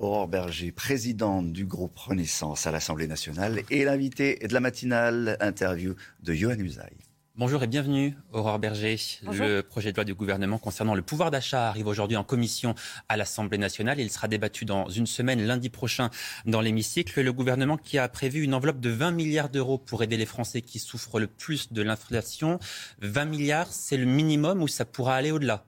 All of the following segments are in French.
Aurore Berger, présidente du groupe Renaissance à l'Assemblée nationale et l'invité de la matinale interview de Johan Usaï. Bonjour et bienvenue, Aurore Berger. Le projet de loi du gouvernement concernant le pouvoir d'achat arrive aujourd'hui en commission à l'Assemblée nationale. Il sera débattu dans une semaine, lundi prochain, dans l'hémicycle. Le gouvernement qui a prévu une enveloppe de 20 milliards d'euros pour aider les Français qui souffrent le plus de l'inflation. 20 milliards, c'est le minimum ou ça pourra aller au-delà?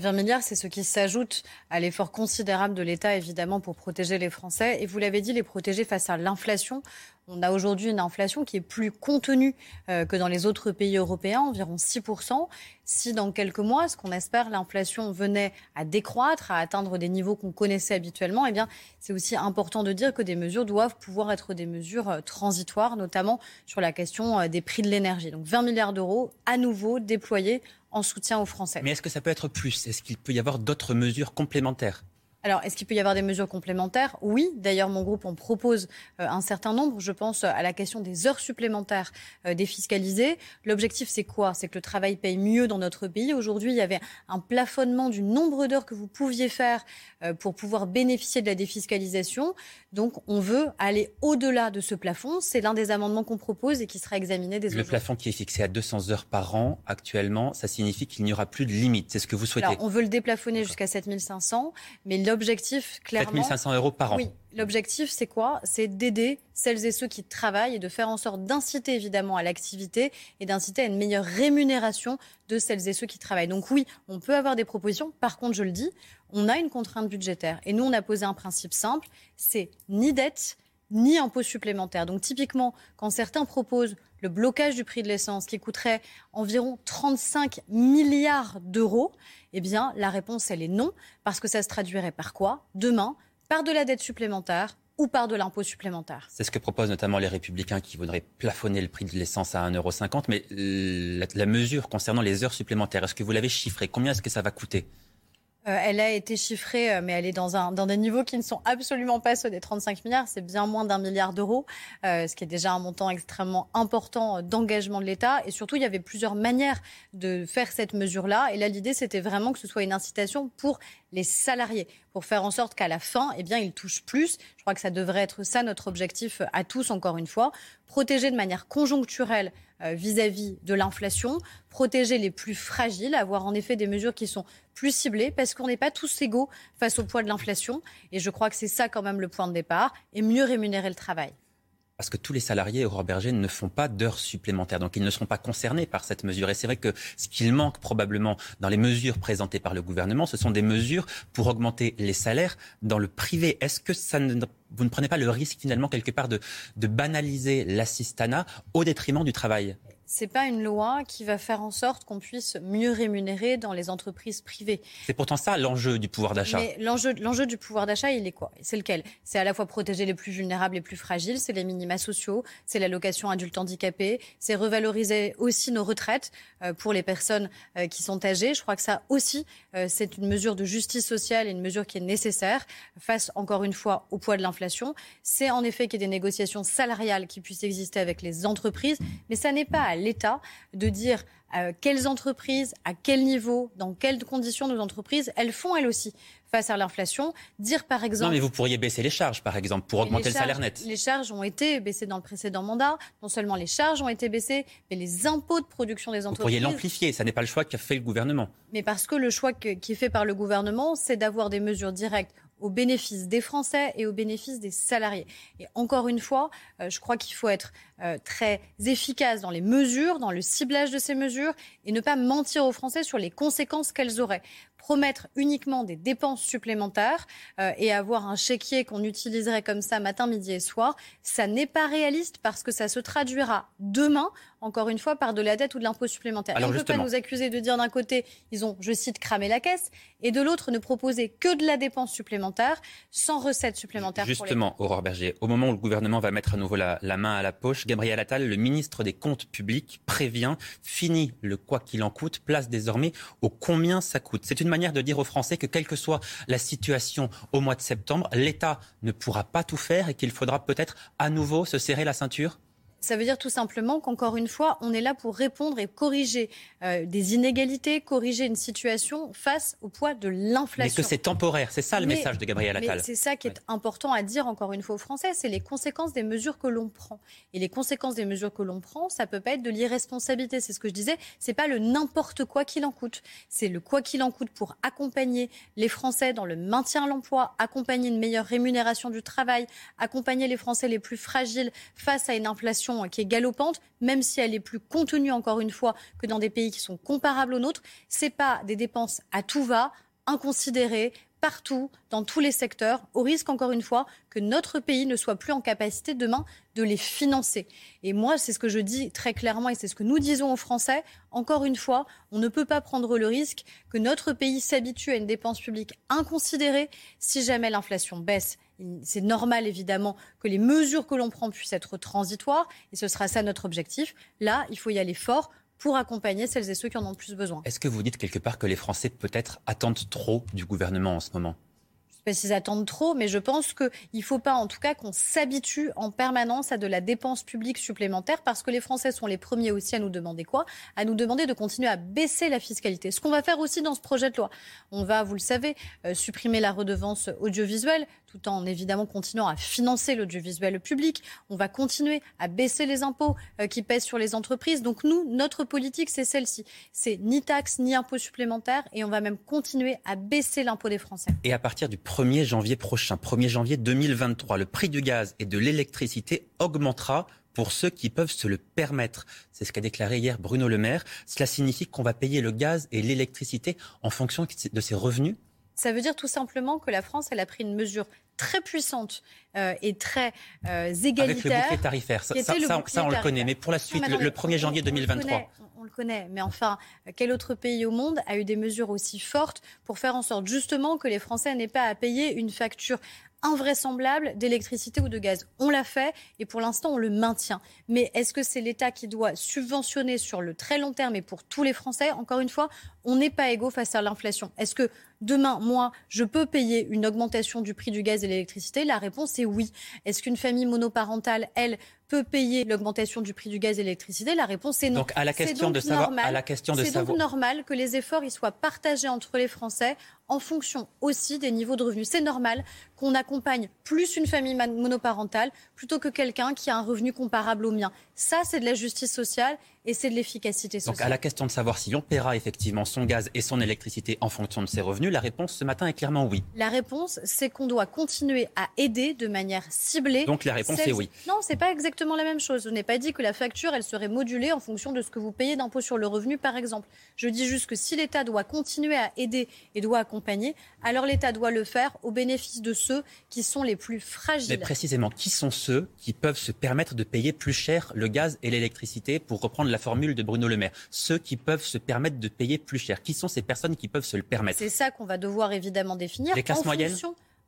20 milliards, c'est ce qui s'ajoute à l'effort considérable de l'État, évidemment, pour protéger les Français. Et vous l'avez dit, les protéger face à l'inflation. On a aujourd'hui une inflation qui est plus contenue euh, que dans les autres pays européens, environ 6%. Si dans quelques mois, ce qu'on espère, l'inflation venait à décroître, à atteindre des niveaux qu'on connaissait habituellement, eh bien, c'est aussi important de dire que des mesures doivent pouvoir être des mesures euh, transitoires, notamment sur la question euh, des prix de l'énergie. Donc 20 milliards d'euros à nouveau déployés en soutien aux Français. Mais est-ce que ça peut être plus? Est-ce qu'il peut y avoir d'autres mesures complémentaires? Alors, est-ce qu'il peut y avoir des mesures complémentaires? Oui. D'ailleurs, mon groupe en propose euh, un certain nombre. Je pense à la question des heures supplémentaires euh, défiscalisées. L'objectif, c'est quoi? C'est que le travail paye mieux dans notre pays. Aujourd'hui, il y avait un plafonnement du nombre d'heures que vous pouviez faire euh, pour pouvoir bénéficier de la défiscalisation. Donc, on veut aller au-delà de ce plafond. C'est l'un des amendements qu'on propose et qui sera examiné dès Le plafond qui est fixé à 200 heures par an actuellement, ça signifie qu'il n'y aura plus de limite. C'est ce que vous souhaitez Alors, on veut le déplafonner jusqu'à 7500, mais l'objectif, clairement. 7500 euros par an. Oui. L'objectif, c'est quoi? C'est d'aider celles et ceux qui travaillent et de faire en sorte d'inciter évidemment à l'activité et d'inciter à une meilleure rémunération de celles et ceux qui travaillent. Donc oui, on peut avoir des propositions. Par contre, je le dis, on a une contrainte budgétaire. Et nous, on a posé un principe simple, c'est ni dette, ni impôt supplémentaire. Donc typiquement, quand certains proposent le blocage du prix de l'essence qui coûterait environ 35 milliards d'euros, eh bien la réponse, elle est non, parce que ça se traduirait par quoi? Demain, par de la dette supplémentaire ou par de l'impôt supplémentaire. C'est ce que proposent notamment les républicains qui voudraient plafonner le prix de l'essence à 1,50€. Mais la, la mesure concernant les heures supplémentaires, est-ce que vous l'avez chiffré? Combien est-ce que ça va coûter? Euh, elle a été chiffrée, euh, mais elle est dans, un, dans des niveaux qui ne sont absolument pas ceux des 35 milliards. C'est bien moins d'un milliard d'euros, euh, ce qui est déjà un montant extrêmement important d'engagement de l'État. Et surtout, il y avait plusieurs manières de faire cette mesure-là. Et là, l'idée, c'était vraiment que ce soit une incitation pour les salariés, pour faire en sorte qu'à la fin, eh bien, ils touchent plus. Je crois que ça devrait être ça notre objectif à tous, encore une fois. Protéger de manière conjoncturelle euh, vis-à-vis de l'inflation, protéger les plus fragiles, avoir en effet des mesures qui sont plus ciblées, parce qu'on n'est pas tous égaux face au poids de l'inflation. Et je crois que c'est ça quand même le point de départ, et mieux rémunérer le travail parce que tous les salariés Aurore Berger ne font pas d'heures supplémentaires, donc ils ne seront pas concernés par cette mesure. Et c'est vrai que ce qu'il manque probablement dans les mesures présentées par le gouvernement, ce sont des mesures pour augmenter les salaires dans le privé. Est-ce que ça vous ne prenez pas le risque finalement quelque part de, de banaliser l'assistanat au détriment du travail? C'est pas une loi qui va faire en sorte qu'on puisse mieux rémunérer dans les entreprises privées. C'est pourtant ça l'enjeu du pouvoir d'achat. Mais l'enjeu, l'enjeu du pouvoir d'achat, il est quoi? C'est lequel? C'est à la fois protéger les plus vulnérables, les plus fragiles, c'est les minima sociaux, c'est l'allocation adulte handicapé, c'est revaloriser aussi nos retraites euh, pour les personnes euh, qui sont âgées. Je crois que ça aussi, euh, c'est une mesure de justice sociale et une mesure qui est nécessaire face, encore une fois, au poids de l'inflation. C'est en effet qu'il y ait des négociations salariales qui puissent exister avec les entreprises, mais ça n'est pas à l'État de dire euh, quelles entreprises, à quel niveau, dans quelles conditions nos entreprises, elles font elles aussi face à l'inflation. Dire par exemple. Non, mais vous pourriez baisser les charges, par exemple, pour augmenter le salaire net. Les charges ont été baissées dans le précédent mandat. Non seulement les charges ont été baissées, mais les impôts de production des entreprises. Vous pourriez l'amplifier. Ça n'est pas le choix qu'a fait le gouvernement. Mais parce que le choix qui est fait par le gouvernement, c'est d'avoir des mesures directes au bénéfice des Français et au bénéfice des salariés. Et encore une fois, euh, je crois qu'il faut être euh, très efficace dans les mesures, dans le ciblage de ces mesures et ne pas mentir aux Français sur les conséquences qu'elles auraient. Promettre uniquement des dépenses supplémentaires euh, et avoir un chéquier qu'on utiliserait comme ça matin, midi et soir, ça n'est pas réaliste parce que ça se traduira demain encore une fois, par de la dette ou de l'impôt supplémentaire. on ne peut pas nous accuser de dire d'un côté, ils ont, je cite, cramé la caisse, et de l'autre, ne proposer que de la dépense supplémentaire sans recettes supplémentaires. Justement, Aurore Berger, au moment où le gouvernement va mettre à nouveau la, main à la poche, Gabriel Attal, le ministre des Comptes publics, prévient, fini le quoi qu'il en coûte, place désormais au combien ça coûte. C'est une manière de dire aux Français que quelle que soit la situation au mois de septembre, l'État ne pourra pas tout faire et qu'il faudra peut-être à nouveau se serrer la ceinture? Ça veut dire tout simplement qu'encore une fois, on est là pour répondre et corriger euh, des inégalités, corriger une situation face au poids de l'inflation. Mais que c'est temporaire, c'est ça le message de Gabriel Attal. C'est ça qui est important à dire encore une fois aux Français, c'est les conséquences des mesures que l'on prend. Et les conséquences des mesures que l'on prend, ça peut pas être de l'irresponsabilité. C'est ce que je disais. C'est pas le n'importe quoi qu'il en coûte. C'est le quoi qu'il en coûte pour accompagner les Français dans le maintien de l'emploi, accompagner une meilleure rémunération du travail, accompagner les Français les plus fragiles face à une inflation qui est galopante, même si elle est plus contenue, encore une fois, que dans des pays qui sont comparables aux nôtres. Ce pas des dépenses à tout va, inconsidérées, partout, dans tous les secteurs, au risque, encore une fois, que notre pays ne soit plus en capacité demain de les financer. Et moi, c'est ce que je dis très clairement et c'est ce que nous disons aux Français. Encore une fois, on ne peut pas prendre le risque que notre pays s'habitue à une dépense publique inconsidérée si jamais l'inflation baisse c'est normal évidemment que les mesures que l'on prend puissent être transitoires et ce sera ça notre objectif. Là, il faut y aller fort pour accompagner celles et ceux qui en ont le plus besoin. Est-ce que vous dites quelque part que les Français peut-être attendent trop du gouvernement en ce moment? Sais pas s'ils attendent trop, mais je pense qu'il ne faut pas en tout cas qu'on s'habitue en permanence à de la dépense publique supplémentaire parce que les Français sont les premiers aussi à nous demander quoi? À nous demander de continuer à baisser la fiscalité. Ce qu'on va faire aussi dans ce projet de loi. On va, vous le savez, euh, supprimer la redevance audiovisuelle tout en évidemment continuant à financer l'audiovisuel public. On va continuer à baisser les impôts euh, qui pèsent sur les entreprises. Donc nous, notre politique, c'est celle-ci. C'est ni taxe ni impôt supplémentaire et on va même continuer à baisser l'impôt des Français. Et à partir du 1er janvier prochain, 1er janvier 2023, le prix du gaz et de l'électricité augmentera pour ceux qui peuvent se le permettre. C'est ce qu'a déclaré hier Bruno Le Maire. Cela signifie qu'on va payer le gaz et l'électricité en fonction de ses revenus? Ça veut dire tout simplement que la France, elle a pris une mesure très puissante euh, et très euh, égalitaire. Avec le bouclier tarifaire, ça, ça, on le connaît. Mais pour la suite, le, 1er janvier 2023 on le connaît. Mais enfin, quel autre pays au monde a eu des mesures aussi fortes pour faire en sorte justement que les Français n'aient pas à payer une facture invraisemblable d'électricité ou de gaz. On l'a fait et pour l'instant on le maintient. Mais est-ce que c'est l'État qui doit subventionner sur le très long terme et pour tous les Français? Encore une fois, on n'est pas égaux face à l'inflation. Est-ce que demain, moi, je peux payer une augmentation du prix du gaz et de l'électricité? La réponse est oui. Est-ce qu'une famille monoparentale, elle, peut payer l'augmentation du prix du gaz et de l'électricité? La réponse est non. Donc à la question de savoir, à la question de c'est donc normal que les efforts y soient partagés entre les Français en fonction aussi des niveaux de revenus. C'est normal qu'on accompagne plus une famille monoparentale plutôt que quelqu'un qui a un revenu comparable au mien. Ça, c'est de la justice sociale et c'est de l'efficacité sociale. Donc à la question de savoir si on paiera effectivement son gaz et son électricité en fonction de ses revenus, la réponse ce matin est clairement oui. La réponse, c'est qu'on doit continuer à aider de manière ciblée. Donc la réponse est oui. Non, c'est pas exactement la même chose. Je n'ai pas dit que la facture, elle serait modulée en fonction de ce que vous payez d'impôt sur le revenu, par exemple. Je dis juste que si l'État doit continuer à aider et doit accompagner, alors l'État doit le faire au bénéfice de ceux qui sont les plus fragiles. Mais précisément, qui sont ceux qui peuvent se permettre de payer plus cher le gaz et l'électricité, pour reprendre la formule de Bruno Le Maire? Ceux qui peuvent se permettre de payer plus cher. Qui sont ces personnes qui peuvent se le permettre? C'est ça qu'on va devoir évidemment définir. Les classes moyennes?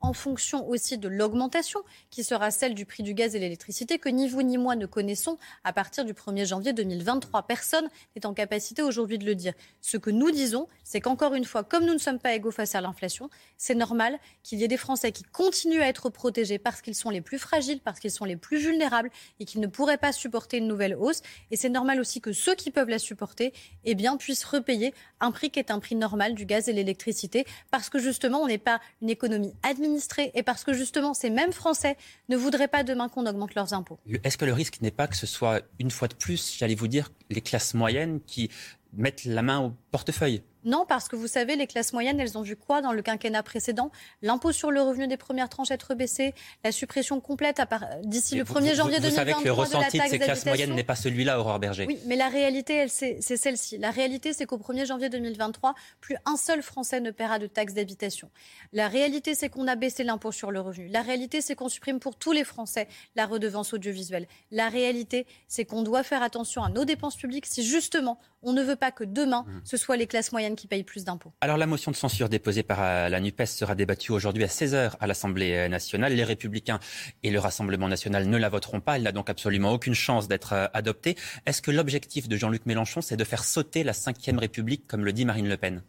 En fonction aussi de l'augmentation qui sera celle du prix du gaz et l'électricité que ni vous ni moi ne connaissons à partir du 1er janvier 2023. Personne n'est en capacité aujourd'hui de le dire. Ce que nous disons, c'est qu'encore une fois, comme nous ne sommes pas égaux face à l'inflation, c'est normal qu'il y ait des Français qui continuent à être protégés parce qu'ils sont les plus fragiles, parce qu'ils sont les plus vulnérables et qu'ils ne pourraient pas supporter une nouvelle hausse. Et c'est normal aussi que ceux qui peuvent la supporter eh puissent repayer un prix qui est un prix normal du gaz et l'électricité parce que justement, on n'est pas une économie administrative et parce que justement ces mêmes Français ne voudraient pas demain qu'on augmente leurs impôts. Est-ce que le risque n'est pas que ce soit une fois de plus, j'allais vous dire, les classes moyennes qui mettent la main au portefeuille? Non, parce que vous savez, les classes moyennes, elles ont vu quoi dans le quinquennat précédent? L'impôt sur le revenu des premières tranches être baissé, la suppression complète d'ici le 1er janvier 2023 Vous savez que le ressenti de, ces classes moyennes n'est pas celui-là, Aurore Berger. Oui, mais la réalité, c'est celle-ci. La réalité, c'est qu'au 1er janvier 2023, plus un seul Français ne paiera de taxes d'habitation. La réalité, c'est qu'on a baissé l'impôt sur le revenu. La réalité, c'est qu'on supprime pour tous les Français la redevance audiovisuelle. La réalité, c'est qu'on doit faire attention à nos dépenses publiques si justement on ne veut pas que demain, mmh. ce soit les classes moyennes qui payent plus d'impôts. Alors la motion de censure déposée par euh, la NUPES sera débattue aujourd'hui à 16h à l'Assemblée euh, nationale. Les Républicains et le Rassemblement national ne la voteront pas. Elle n'a donc absolument aucune chance d'être euh, adoptée. Est-ce que l'objectif de Jean-Luc Mélenchon, c'est de faire sauter la Ve République, comme le dit Marine Le Pen?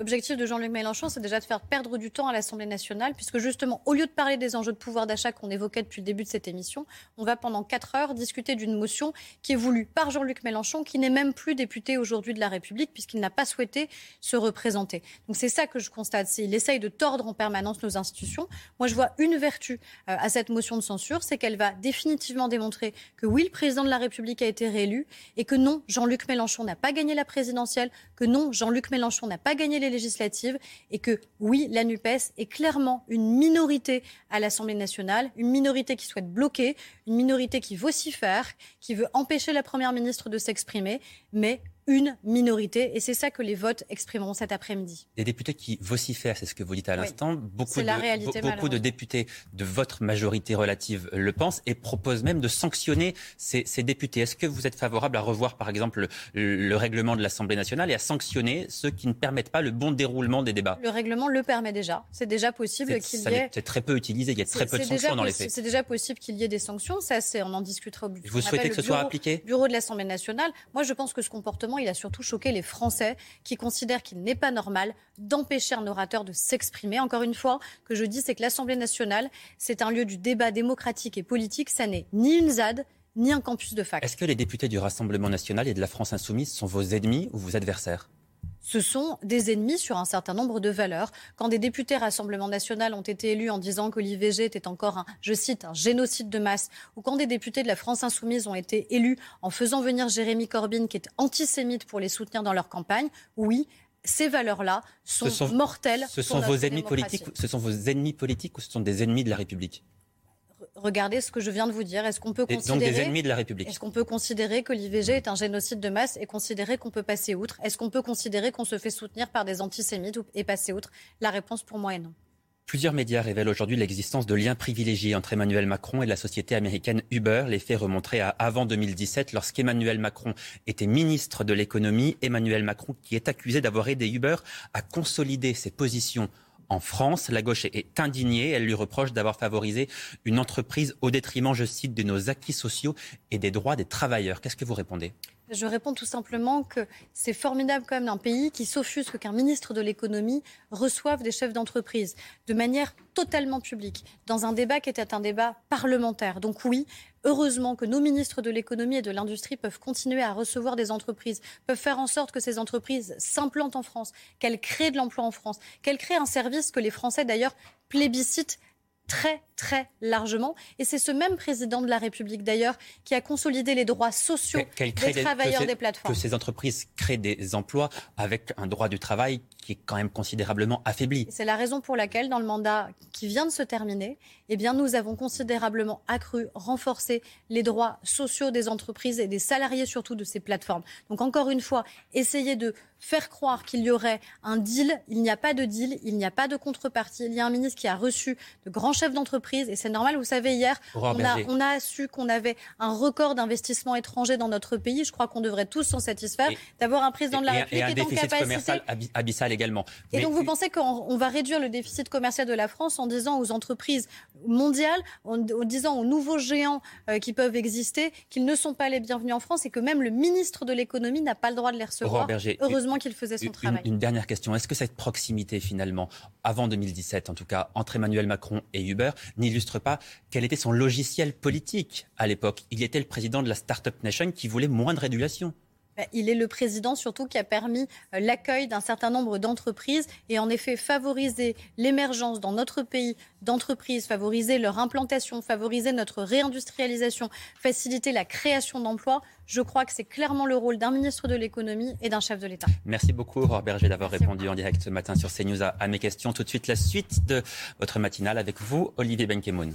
L'objectif de Jean-Luc Mélenchon, c'est déjà de faire perdre du temps à l'Assemblée nationale, puisque justement, au lieu de parler des enjeux de pouvoir d'achat qu'on évoquait depuis le début de cette émission, on va pendant quatre heures discuter d'une motion qui est voulue par Jean-Luc Mélenchon, qui n'est même plus député aujourd'hui de la République, puisqu'il n'a pas souhaité se représenter. Donc c'est ça que je constate. Il essaye de tordre en permanence nos institutions. Moi, je vois une vertu euh, à cette motion de censure, c'est qu'elle va définitivement démontrer que oui, le président de la République a été réélu, et que non, Jean-Luc Mélenchon n'a pas gagné la présidentielle, que non, Jean-Luc Mélenchon n'a pas gagné les législatives et que oui, la NUPES est clairement une minorité à l'Assemblée nationale, une minorité qui souhaite bloquer, une minorité qui vocifère, qui veut empêcher la Première ministre de s'exprimer, mais une minorité. Et c'est ça que les votes exprimeront cet après-midi. Des députés qui vocifèrent, c'est ce que vous dites à l'instant. Beaucoup, de, beaucoup de députés de votre majorité relative le pensent et proposent même de sanctionner ces, députés. Est-ce que vous êtes favorable à revoir, par exemple, le, règlement de l'Assemblée nationale et à sanctionner ceux qui ne permettent pas le bon déroulement des débats? Le règlement le permet déjà. C'est déjà possible qu'il y ait... C'est très peu utilisé. Il y a très peu de sanctions dans les faits. C'est déjà possible qu'il y ait des sanctions. Ça, on en discutera au. Vous souhaitez que ce soit appliqué? Bureau de l'Assemblée nationale. Moi, je pense que ce comportement il a surtout choqué les Français qui considèrent qu'il n'est pas normal d'empêcher un orateur de s'exprimer. Encore une fois, que je dis, c'est que l'Assemblée nationale, c'est un lieu du débat démocratique et politique. Ça n'est ni une ZAD, ni un campus de fac. Est-ce que les députés du Rassemblement national et de la France insoumise sont vos ennemis ou vos adversaires? Ce sont des ennemis sur un certain nombre de valeurs. Quand des députés Rassemblement national ont été élus en disant que l'IVG était encore un, je cite, un génocide de masse, ou quand des députés de la France insoumise ont été élus en faisant venir Jérémy Corbyn, qui est antisémite, pour les soutenir dans leur campagne, oui, ces valeurs-là sont, mortelles. Ce sont vos ennemis politiques. Ce sont vos ennemis politiques ou ce sont des ennemis de la République? Regardez ce que je viens de vous dire. Est-ce qu'on peut considérer, des ennemis de la République. Est-ce qu'on peut considérer que l'IVG est un génocide de masse et considérer qu'on peut passer outre? Est-ce qu'on peut considérer qu'on se fait soutenir par des antisémites et passer outre? La réponse pour moi est non. Plusieurs médias révèlent aujourd'hui l'existence de liens privilégiés entre Emmanuel Macron et la société américaine Uber. Les faits remonteraient à avant 2017, lorsqu'Emmanuel Macron était ministre de l'économie. Emmanuel Macron qui est accusé d'avoir aidé Uber à consolider ses positions en France. La gauche est indignée. Elle lui reproche d'avoir favorisé une entreprise au détriment, je cite, de nos acquis sociaux et des droits des travailleurs. Qu'est-ce que vous répondez? Je réponds tout simplement que c'est formidable quand même d'un pays qui s'offusque qu'un ministre de l'économie reçoive des chefs d'entreprise de manière totalement publique, dans un débat qui était un débat parlementaire. Donc oui, heureusement que nos ministres de l'économie et de l'industrie peuvent continuer à recevoir des entreprises, peuvent faire en sorte que ces entreprises s'implantent en France, qu'elles créent de l'emploi en France, qu'elles créent un service que les Français d'ailleurs plébiscitent très, très largement. Et c'est ce même président de la République, d'ailleurs, qui a consolidé les droits sociaux des travailleurs des plateformes. Que ces entreprises créent des emplois avec un droit du travail qui est quand même considérablement affaibli. C'est la raison pour laquelle, dans le mandat qui vient de se terminer, eh bien, nous avons considérablement accru, renforcé les droits sociaux des entreprises et des salariés surtout de ces plateformes. Donc, encore une fois, essayer de faire croire qu'il y aurait un deal. Il n'y a pas de deal, il n'y a pas de contrepartie. Il y a un ministre qui a reçu de grands chefs d'entreprise et c'est normal. Vous savez, hier, on a, on a, su qu'on avait un record d'investissement étranger dans notre pays. Je crois qu'on devrait tous s'en satisfaire d'avoir un président de la République qui est en capacité. abyssal également. Et donc, vous pensez qu'on va réduire le déficit commercial de la France en disant aux entreprises mondiales, en, disant aux nouveaux géants euh, qui peuvent exister qu'ils ne sont pas les bienvenus en France et que même le ministre de l'économie n'a pas le droit de les recevoir? Heureusement qu'il faisait son travail. Une, dernière question. Est-ce que cette proximité, finalement, avant 2017 en tout cas, entre Emmanuel Macron et Uber, n'illustre pas quel était son logiciel politique à l'époque Il était le président de la Startup Nation qui voulait moins de régulation. Bah, il est le président surtout qui a permis euh, l'accueil d'un certain nombre d'entreprises et en effet favoriser l'émergence dans notre pays d'entreprises, favoriser leur implantation, favoriser notre réindustrialisation, faciliter la création d'emplois. Je crois que c'est clairement le rôle d'un ministre de l'économie et d'un chef de l'État. Merci beaucoup, Aurore Berger, d'avoir répondu en direct ce matin sur CNews à, à, mes questions. Tout de suite, la suite de votre matinale avec vous, Olivier Benkemoun.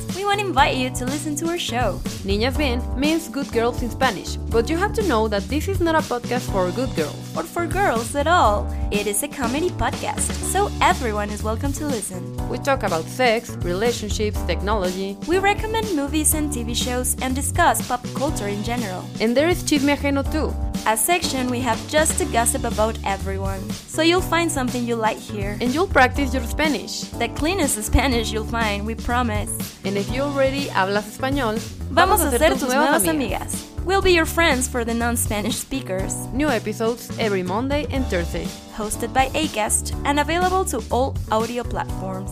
We want to invite you to listen to our show. Niñas Bien means good girls in Spanish, but you have to know that this is not a podcast for good girls. Or for girls at all. It is a comedy podcast, so everyone is welcome to listen. We talk about sex, relationships, technology. We recommend movies and TV shows and discuss pop culture in general. And there is Chisme Ajeno too. A section we have just to gossip about everyone. So you'll find something you like here. And you'll practice your Spanish. The cleanest Spanish you'll find, we promise. And if you already hablas español, vamos, vamos a ser tus nuevas amigas. amigas. We'll be your friends for the non-Spanish speakers. New episodes every Monday and Thursday. Hosted by Acast and available to all audio platforms.